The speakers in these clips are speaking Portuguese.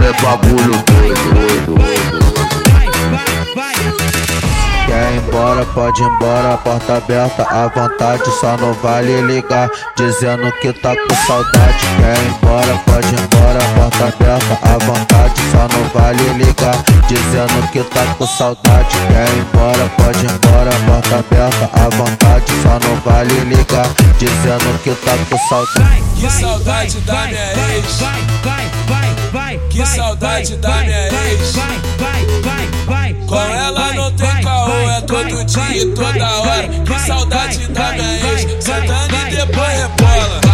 bagulho doido. Quer ir embora, pode ir embora, porta aberta à vontade, só não vale ligar, dizendo que tá com saudade. Quer ir embora, pode ir embora, porta aberta à vontade, só não vale ligar, dizendo que tá com saudade. Quer ir embora, pode ir embora, porta aberta à vontade, só não vale ligar, dizendo que tá com saudade. Que saudade da minha ex. Que saudade da minha ex. Com ela não tem caô, é todo dia e toda hora. Que saudade da minha ex. Sentando e depois rebola.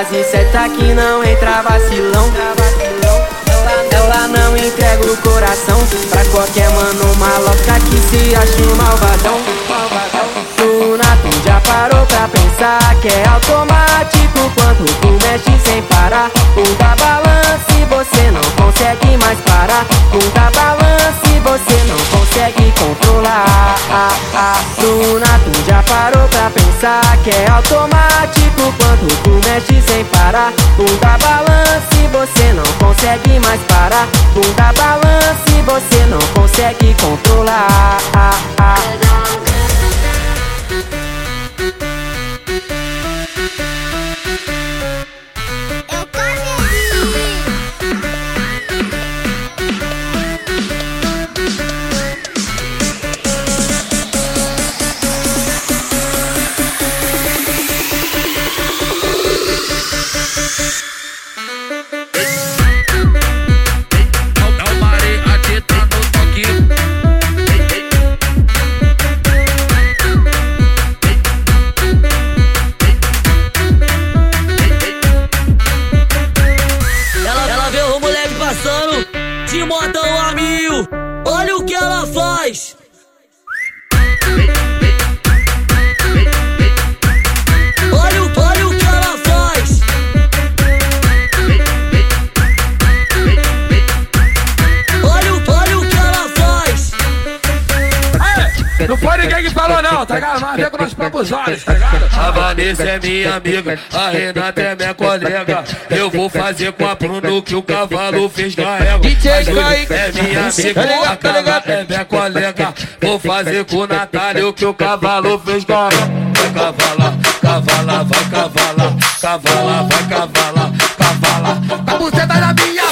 Base certa que não entra vacilão. Ela, não entrega o coração Pra qualquer mano maloca que se acha um malvadão. Na tu já parou pra pensar Que é automático quando tu mexe sem parar. Bunda balança e você não consegue mais parar. Bunda balança e você não consegue controlar. Bruna, tu já parou pra pensar Que é automático quando tu mexe sem parar. Bunda balança e você não consegue mais parar. Bunda balança e você não consegue controlar A é minha amiga, a Renata é minha colega. Eu vou fazer com a Bruno que o cavalo fez com a égua. A Júlia é minha amiga, Tá a tá ligado? Carla é minha colega. Vou fazer com o Natália o que o cavalo fez com a égua. Vai cavalar, cavalar, vai cavalar, cavalar, vai cavalar, cavalar. A buceta da minha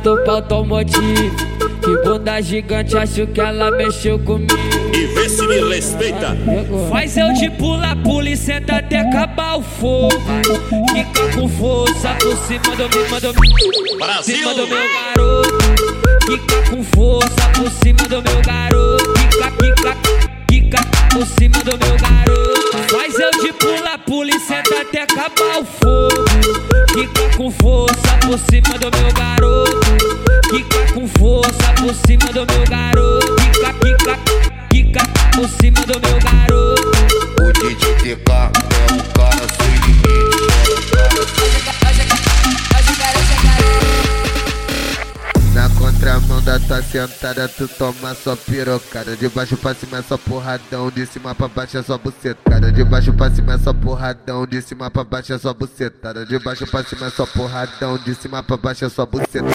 arrastou pra automotivo Que bunda gigante, acho que ela mexeu comigo E vê se me respeita. Faz eu de pula, pula e senta até acabar o fogo. Fica com força por cima do meu, manda Brasil. cima do meu garoto. Fica com força por cima do meu garoto. Fica, fica, fica por cima do meu garoto. Faz eu de pula, pula e senta até acabar o fogo. Fica com força por cima do meu garoto. Fica com força por cima do meu garoto. sentada, tu toma só pirocada. De baixo pra cima é só porradão, de cima pra baixo é só bucetada. De baixo pra cima é só porradão, de cima pra baixo é só bucetada. De baixo pra cima é só porradão, de cima pra baixo é só bucetada.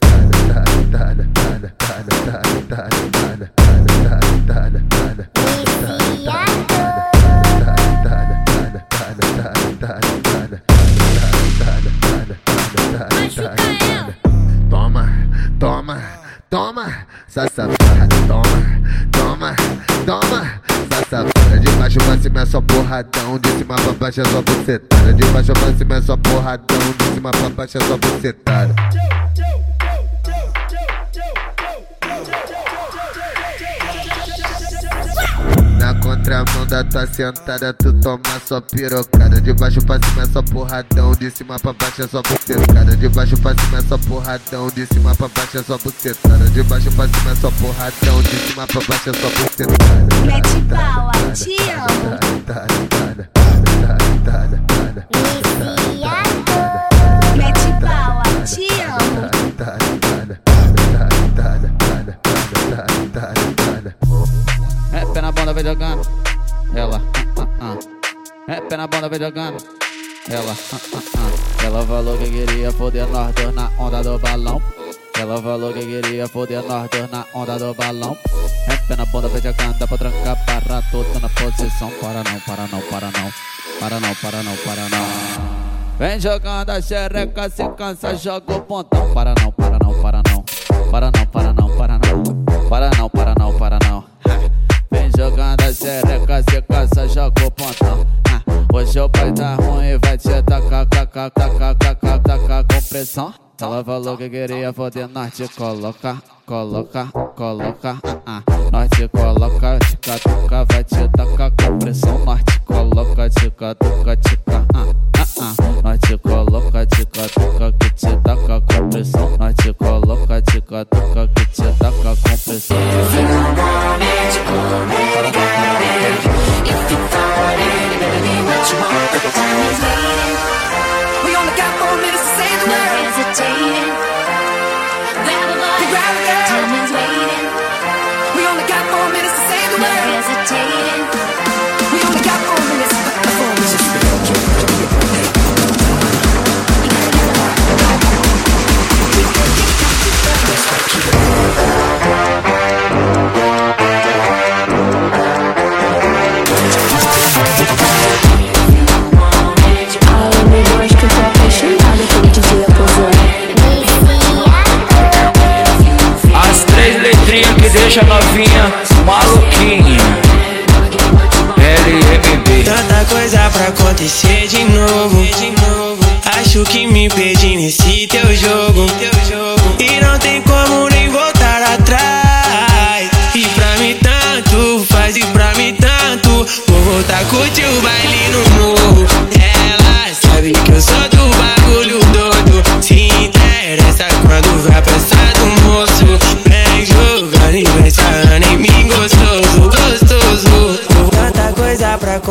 Toma, toma, toma essa safada, toma, toma, toma, essa safada. De baixo pra cima é só porradão, de cima pra baixo é só bucetada. De baixo pra cima é só porradão, de cima pra baixo é só bucetada. Contramão da tua sentada, tu toma só pirocada. De baixo pra cima é só porradão, de cima pra baixo é só bucetada. De baixo pra cima é só porradão, de cima pra baixo é só bucetada. De baixo pra cima é só porradão, de cima pra baixo é só bucetada. Mete bala, te amo. Bunda, vai jogando. Ela, ah, ah, ah. É pé na bunda, vai jogando. Ela, ah, ah, ah. Ela falou que queria foder nós dois na onda do balão. Ela falou que queria foder nós dois na onda do balão. É pé na bunda, vai jogando. Dá pra trancar, para tudo na posição. Para não, para não, para não. Para não, para não, para não. Vem jogando a xereca, se cansa, joga o pontão. Para não, para não, para não. Para não, para não, para não. Para não, para não, para não. Jogando a xereca, se cansa, joga o pontão. Ah, Hoje o pai tá ruim, vai te tacar, tacar, tacar, tacar, tacar com pressão. Ela falou que queria foder, nós te colocar, colocar, colocar. Ah. Nós te coloca, tica, tuca, vai te tacar com pressão. Nós te coloca, tica, tuca, tica. Ah, ah, ah. Nós te coloca, te taca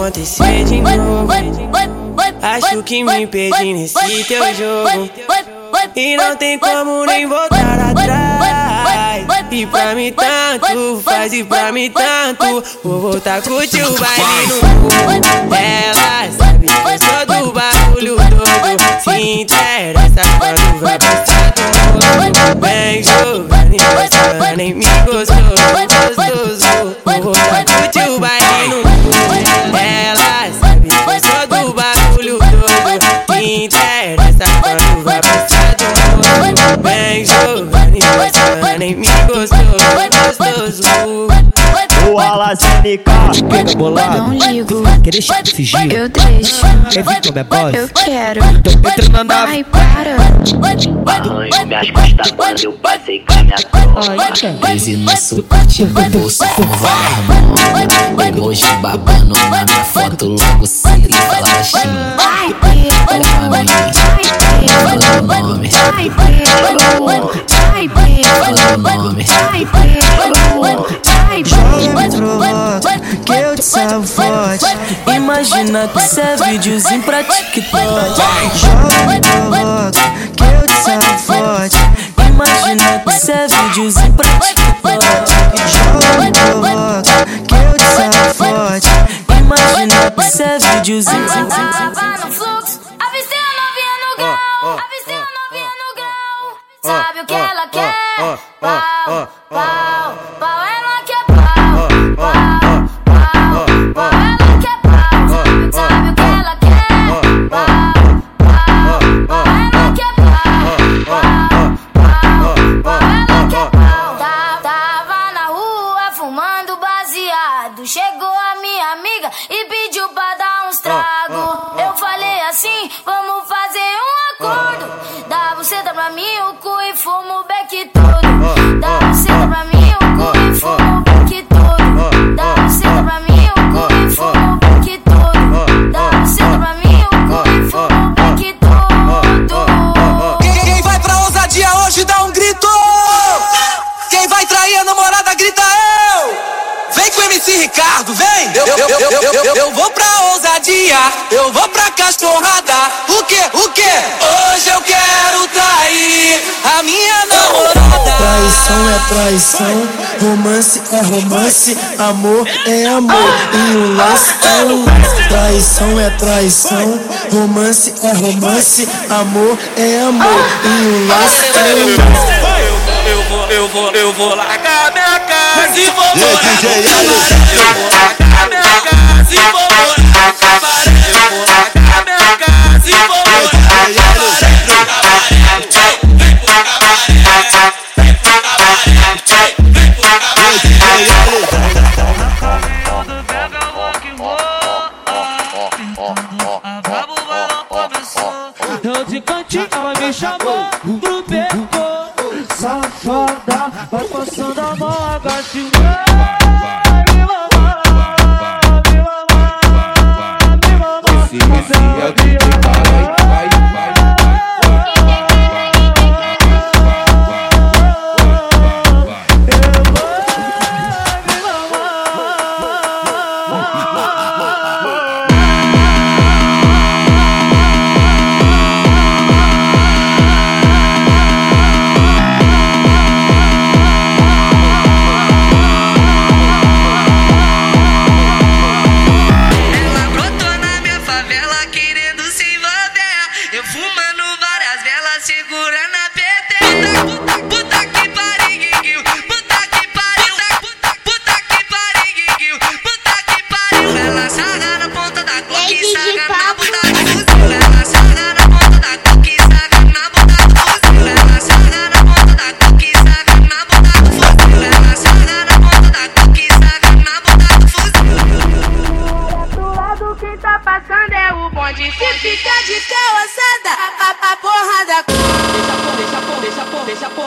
acontecer de novo. Acho que me perdi nesse teu jogo. E não tem como nem voltar atrás. E pra mim tanto, faz e pra mim tanto. Vou voltar a curtir o baile no morro. Ela sabe que eu sou do bagulho todo. Se interessa quando vai passar do. Vem jogando e sarrando em mim gostoso, gostoso. Vou voltar a curtir o baile morro. Vem jogando e vai sarrando em mim gostoso, gostoso. O Alacênica, fica bolado. Não ligo. Quer deixar de fingir? Eu deixo. Quer vir com minha voz? Eu quero. Então entra na nave. Ai, para. Arranho minhas costas quando eu passei com a minha tropa Crise no suporte, bolso com várias Emoji babando na minha foto Logo segue e fala baixinho Ai, Olha pra mim Fala o nome Ai, Ai, Fala o nome Ai, Joga que eu te salvo forte Imagina que isso é videozinho pra TikTok Joga que eu te salvo forte Imagina que isso é videozinho pra TikTok Joga que eu te salvo forte Imagina que isso é videozinho no fluxo, avistei a novinha no grau. Avistei a novinha no grau. Sabe o que ela quer? Pau, pau, romance é amor é amor e um laço é um laço. Traição é traição, romance é romance, amor é amor e um laço é um laço. Eu vou, eu vou, eu vou largar minha casa e vou morar no. Eu vou largar minha casa e vou morar no cabaré. Eu vou largar minha casa e vou morar no cabaré. Vem pro cabaré. Safada, vai passando a mão,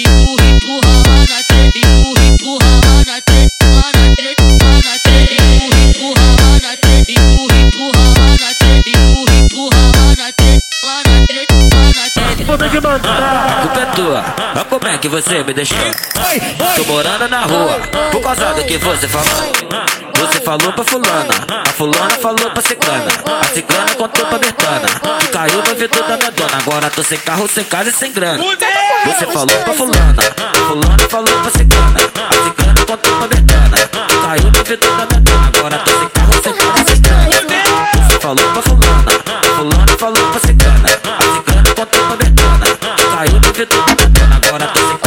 empurra, treta. Puta que A culpa é tua, olha como é que você me deixou. Tô morando na rua, por causa do que você falou. Você falou pra fulana, a fulana falou pra ciclana. A ciclana contou pra Bertana, que caiu no vidro da minha dona. Agora tô sem carro, sem casa e sem grana. Você falou pra fulana, fulana falou pra ciclana. A ciclana contou pra Bertana, que caiu no vidro da dona. Agora tô sem carro, sem e sem grana. Você falou pra fulana, fulana falou pra ciclana. A ciclana contou pra Bertana, que caiu no vidro da dona. Agora tô sem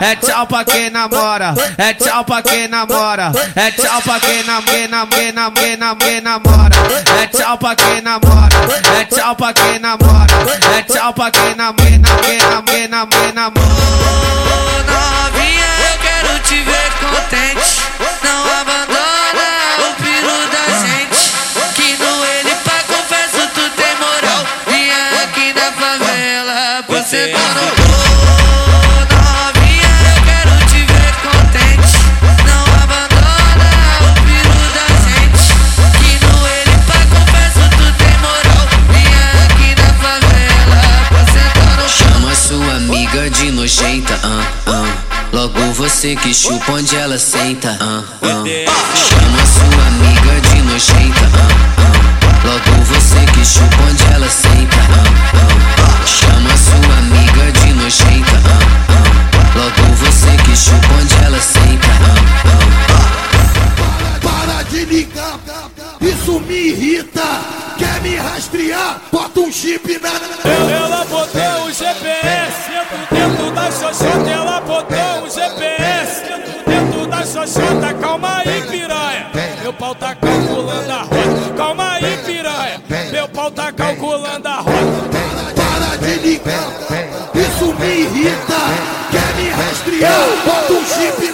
É tchau pra quem namora, é tchau pra quem namora, é tchau pra quem namora, quem namora, quem namora. É tchau pra quem namora, é tchau pra quem namora, é tchau pra quem namora, quem namora, quem namora, novinha, eu quero te ver contente. Não abandona o piro da gente. Que no ele pra confesso tu tem moral. Vinha aqui na favela, você tá no você que chupa onde ela senta, ah, ah. Chama sua amiga de nojenta, ah. Logo você que chupa onde ela senta. Chama sua amiga de nojenta. Logo você que chupa onde ela senta, ah, Para de ligar, isso me irrita. Quer me rastrear? Bota um chip na. Ela botou o GPS dentro da xoxota, ela botou o GPS xoxota. Calma aí, piranha. Meu pau tá calculando a rota. Calma aí, piranha. Meu pau tá calculando a rota. Para de ligar, isso me irrita. Quer me rastrear? Bota um chip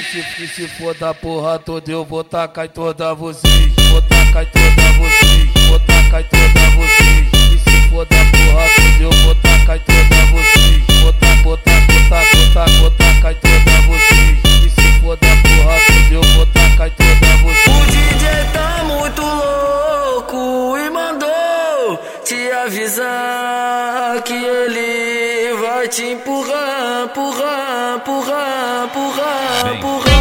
ex? Se, se for da porra toda, eu vou tacar em toda vocês. Vou tacar em toda vocês. Vou tacar em toda vocês. E se for da porra toda, eu vou tacar em toda vocês. Vou tacar, vou tacar, vou tacar, vou tacar, vou tacar em toda vocês. E se for da porra toda, eu vou tacar em toda vocês. O DJ tá muito louco e mandou te avisar que ele te empurrar, empurrar, empurrar, empurrar, empurrar.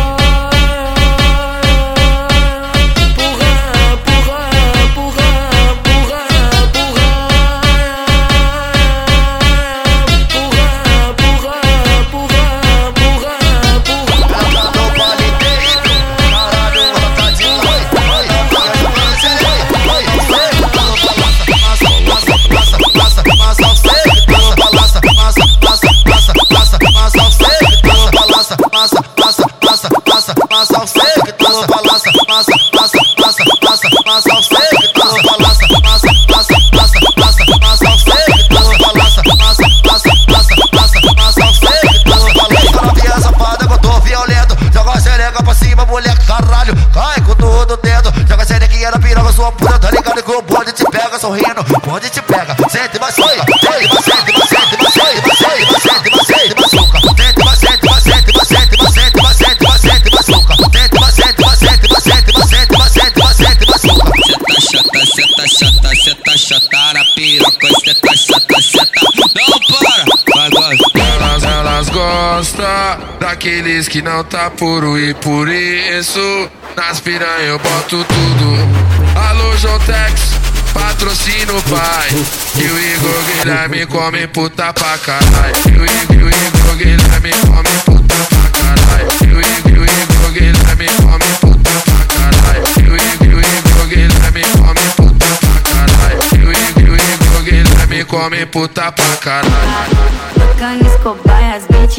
Daqueles que não tá puro e por isso nas piranha eu boto tudo. Alô, Jontex, patrocina o pai. E o Igor Guilherme come puta pra caralho. E o Igor, Guilherme come puta pra caralho. E o Igor, Guilherme come puta pra caralho. E o Igor, Guilherme come puta pra caralho. E o Igor, o Igor Guilherme come puta pra caralho.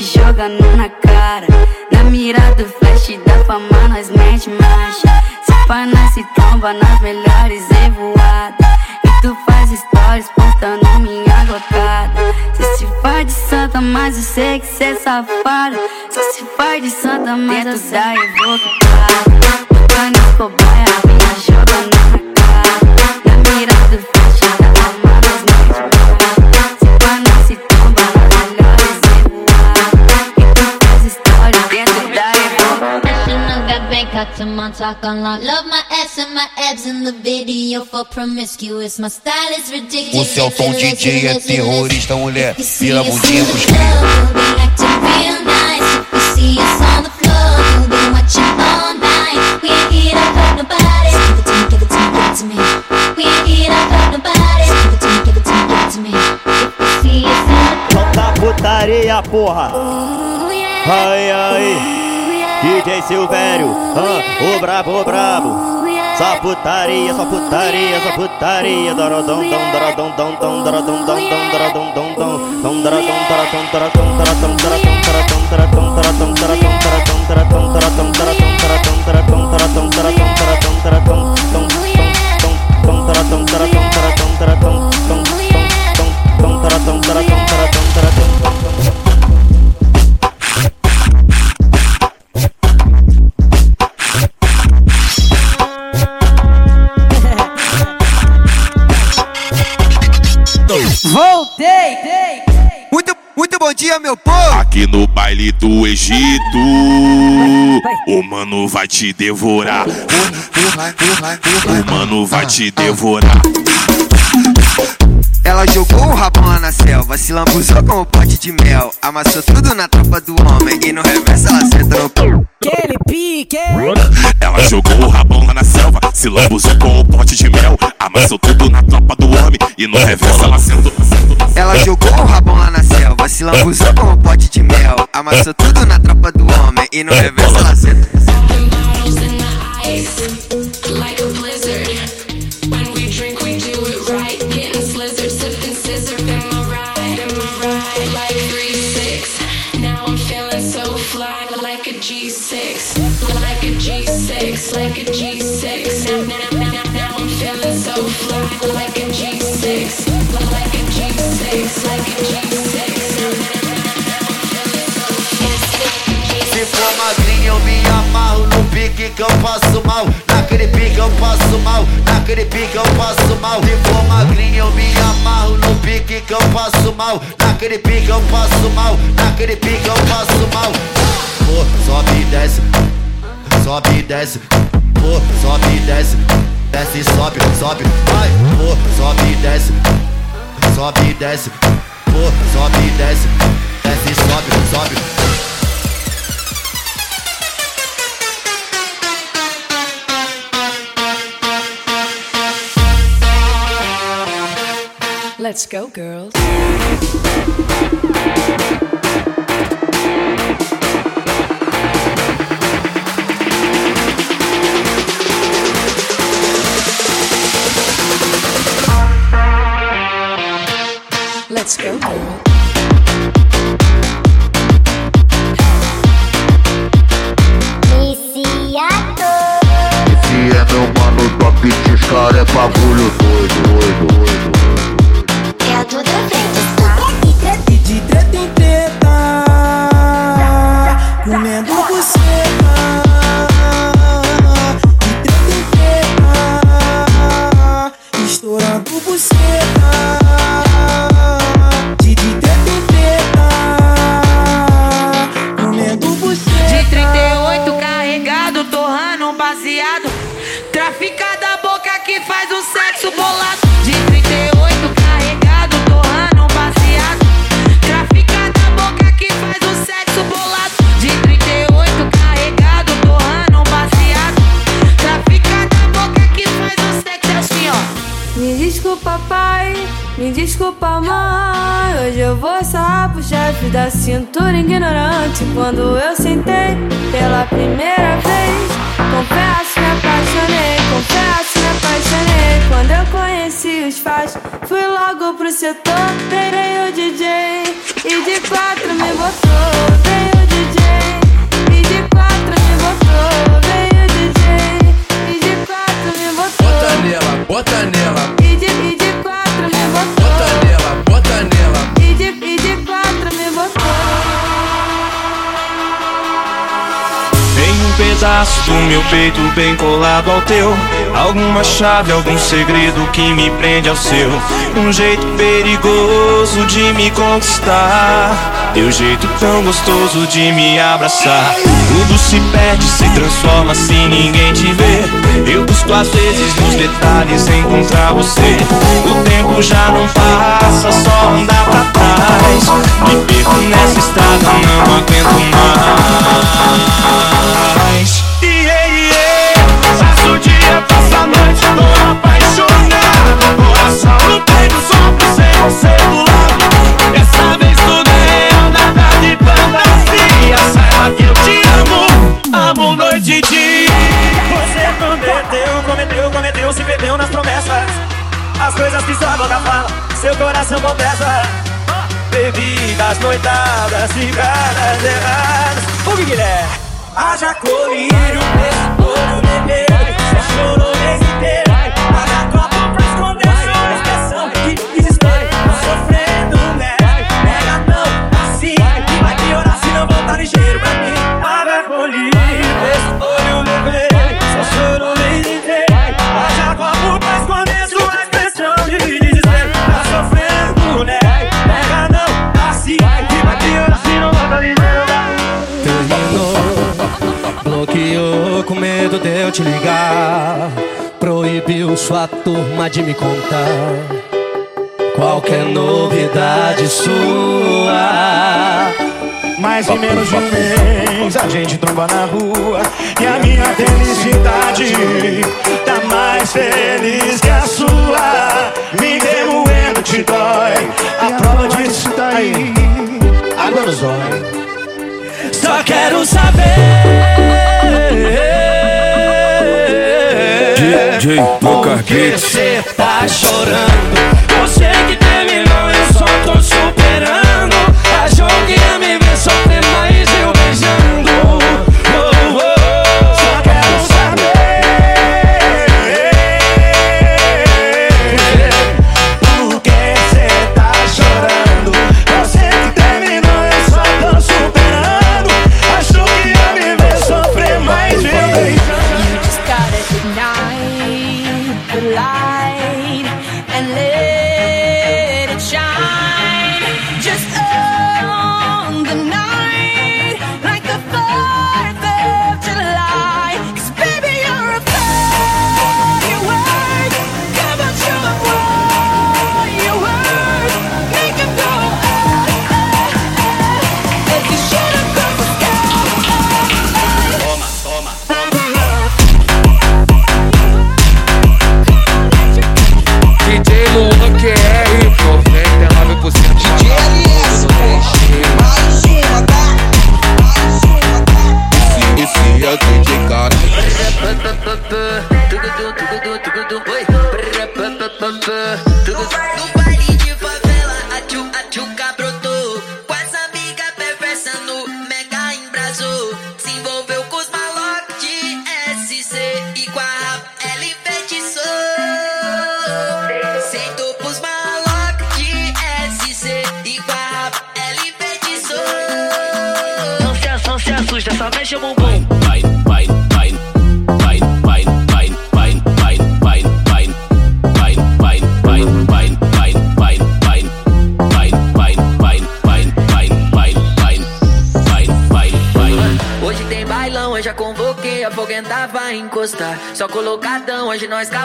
As beats jogando na cara. Na mira do flash da fama, nós mete marcha. Se pá, se tromba nas melhores revoadas. E tu faz stories postando minha gotada. Cê se faz de santa, mas eu sei que cê é safada. Se faz de santa, mas eu sei da revoltada. Tocando Escobar, as beats jogando na cara. on, talk on long. Love my ass and my abs in the video for promiscuous. My style is ridiculous. O Celton DJ é terrorista, mulher. Vira bundinha pros Putaria, porra! Ai, ai! DJ Silvério, ah, o brabo, o brabo. Só putaria, só putaria, só putaria. Dorodom, dom, dorodom, dom, dom, dorodom, dom, dom, dorodom, dom, dom. Dom, dorodom, dorodom, dorodom, dorodom, dorodom, dorodom, dorodom, dorodom, dorodom, dorodom, dorodom, dorodom, dorodom, dorodom, dorodom, dorodom, dorodom, dorodom, dorodom, dom, dom, dom, dorodom, dorodom, dorodom, dorodom, dom, dom, dom, dom, dorodom, dorodom, dorodom, dia, meu povo! Aqui no baile do Egito, o mano vai te devorar. O mano vai te devorar. Ela jogou o rabão na selva, se lambuzou com o pote de mel. Amassou tudo na tropa do homem e no reverso ela senta no pau. Aquele pique! Ela jogou o rabão lá na selva, se lambuzou com o pote de mel. Amassou tudo na tropa do homem e no reverso ela sentou. Ela jogou o rabão lá na selva, se lambuzou com o pote de mel. Amassou tudo na tropa do homem e no reverso ela senta. Pique eu passo mal, naquele pique eu passo mal, naquele pique eu passo mal. Se for magrinho eu me amarro no pique que eu passo mal, naquele pique eu passo mal, naquele pique eu passo mal. Pô, sobe e desce, sobe e desce, pô, sobe e desce, desce e sobe, sobe, vai, pô, sobe e desce, sobe e desce, pô, sobe e desce, desce e sobe, sobe. Let's go, girls. Me desculpa, mãe. Hoje eu vou sarrar pro chefe da cintura ignorante. Quando eu sentei pela primeira vez, confesso, me apaixonei. Confesso, me apaixonei. Quando eu conheci os faz, fui logo pro setor. Veio o DJ e de quatro me botou. Veio o DJ e de quatro me botou. Veio o DJ e de quatro me botou. Bota nela, bota nela, pedaço do meu peito bem colado ao teu. Alguma chave, algum segredo que me prende ao seu. Um jeito perigoso de me conquistar. Teu jeito tão gostoso de me abraçar. Tudo se perde, se transforma se ninguém te vê. Eu busco às vezes nos detalhes encontrar você. O tempo já não passa, só andar pra trás. Me perco nessa estrada, não aguento mais. Seu coração confessa. Bebidas, noitadas, cigaras erradas. O que é? Haja colírio, olho vermelho. Você chorou o mês inteiro. Haja copo bloqueou com medo de eu te ligar. Proibiu sua turma de me contar qualquer novidade sua. Mais em menos de um mês a gente tromba na rua. E a minha felicidade tá mais feliz que a sua. Me remoendo te dói. A prova disso tá aí. Água nos olhos Só quero saber DJ Por que Beats. cê tá chorando Você que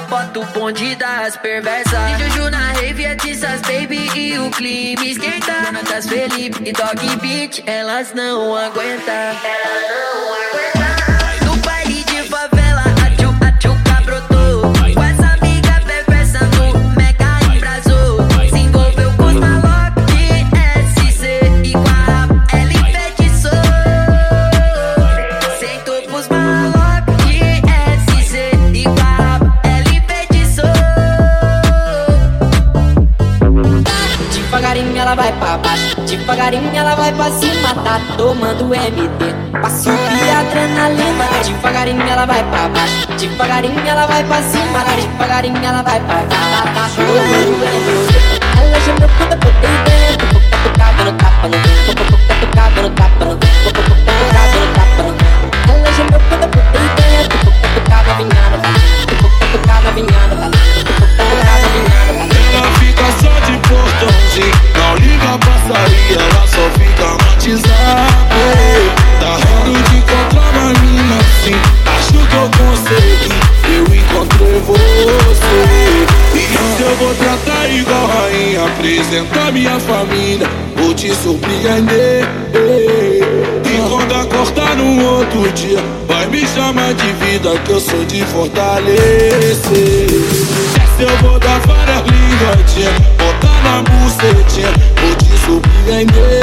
hoje nós capota o bonde das perversas. E Juju na rave, é Tissas Baby e o clima esquenta. Natas Felipe e Dog Beat, elas não aguentam. Elas não aguentam. Devagarinho ela vai pra cima, tá tomando MD. Passe e adrenalina, devagarinho ela vai pra baixo, devagarinho ela vai pra cima, devagarinho ela vai pra cá, tá, tá tomando MD. Ela gemeu quando eu botei dentro, boca tocada no tapa no vento, boca tocada no tapa no vento, boca tocada no tapa no vento. Ela gemeu quando eu botei dentro, boca tocada vinhada, boca tocada vinhada, boca tocada vinhada. Fica só de portãozinho, não liga a passaria, ela só fica WhatsApp. Tá rindo de encontrar uma mina assim, acho que eu consegui, eu encontrei você. E se eu vou tratar igual rainha, apresentar minha família, vou te surpreender. E quando acordar no outro dia, vai me chamar de vida, que eu sou de fortalecer. Se eu vou dar várias ligadinhas, botar na bucetinha, vou te surpreender.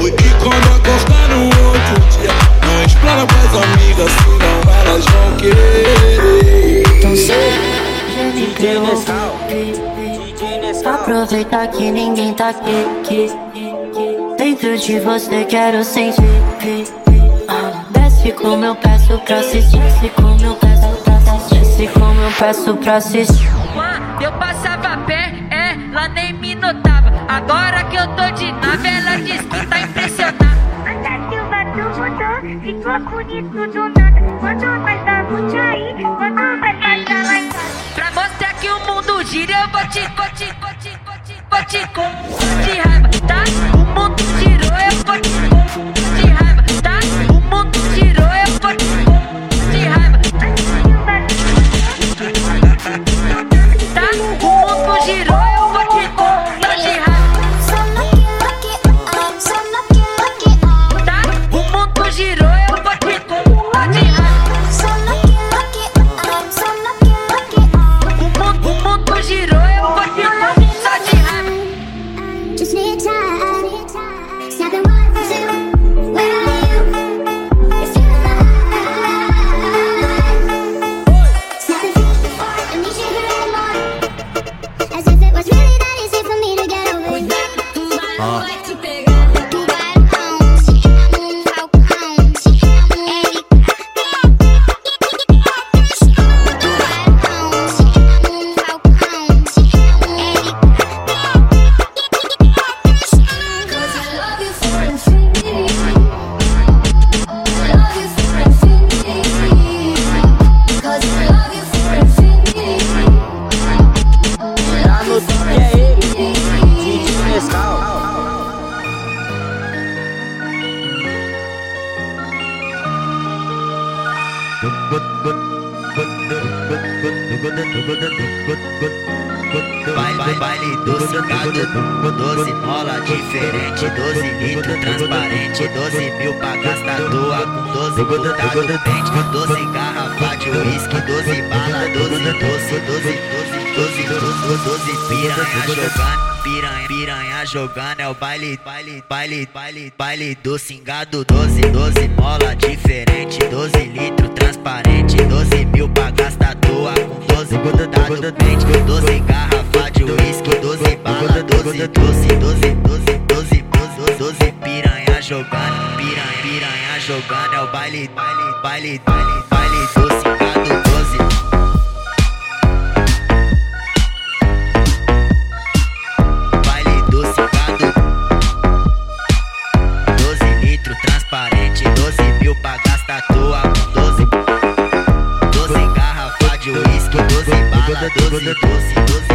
E quando acordar no outro dia, não explora pras amigas, senão elas vão querer. Então Aproveita que ninguém tá aqui, aqui. Dentro de você quero sentir. Ah, Desce como eu peço pra assistir. Desce como eu peço Desce como eu peço pra assistir. Quando eu passava a pé, ela nem me notava. Agora que eu tô de nave, ela diz que tá impressionada. A Silva tu mudou, ficou bonito do nada. Quando vai dar muito aí, quando vai passar lá em casa. Pra mostrar que o mundo gira, eu vou te, vou te, vou te, vou te, vou te com de raiva, tá? O mundo girou, Baile, baile docicado, 12 mola diferente, 12 litro transparente, 12 mil pra gastar doa com 12 botado pente, 12 garrafa de uísque, 12 bala, 12 doce, 12, 12, 12, 12 piranha jogando, piranha, piranha jogando, é o baile, baile, baile, baile, baile do cingado, 12, 12 mola diferente, 12 litro transparente, 12 mil pra gastar doa com 12 botado no pente, 12 garrafa de uísque, 12 bala, 12, 12, 12, 12, 12, 12, 12 piranha jogando, piranha, piranha jogando, é o baile, baile, baile, baile, baile do Doze garrafa de uísque, doze bala, doze, doze, doze, doze.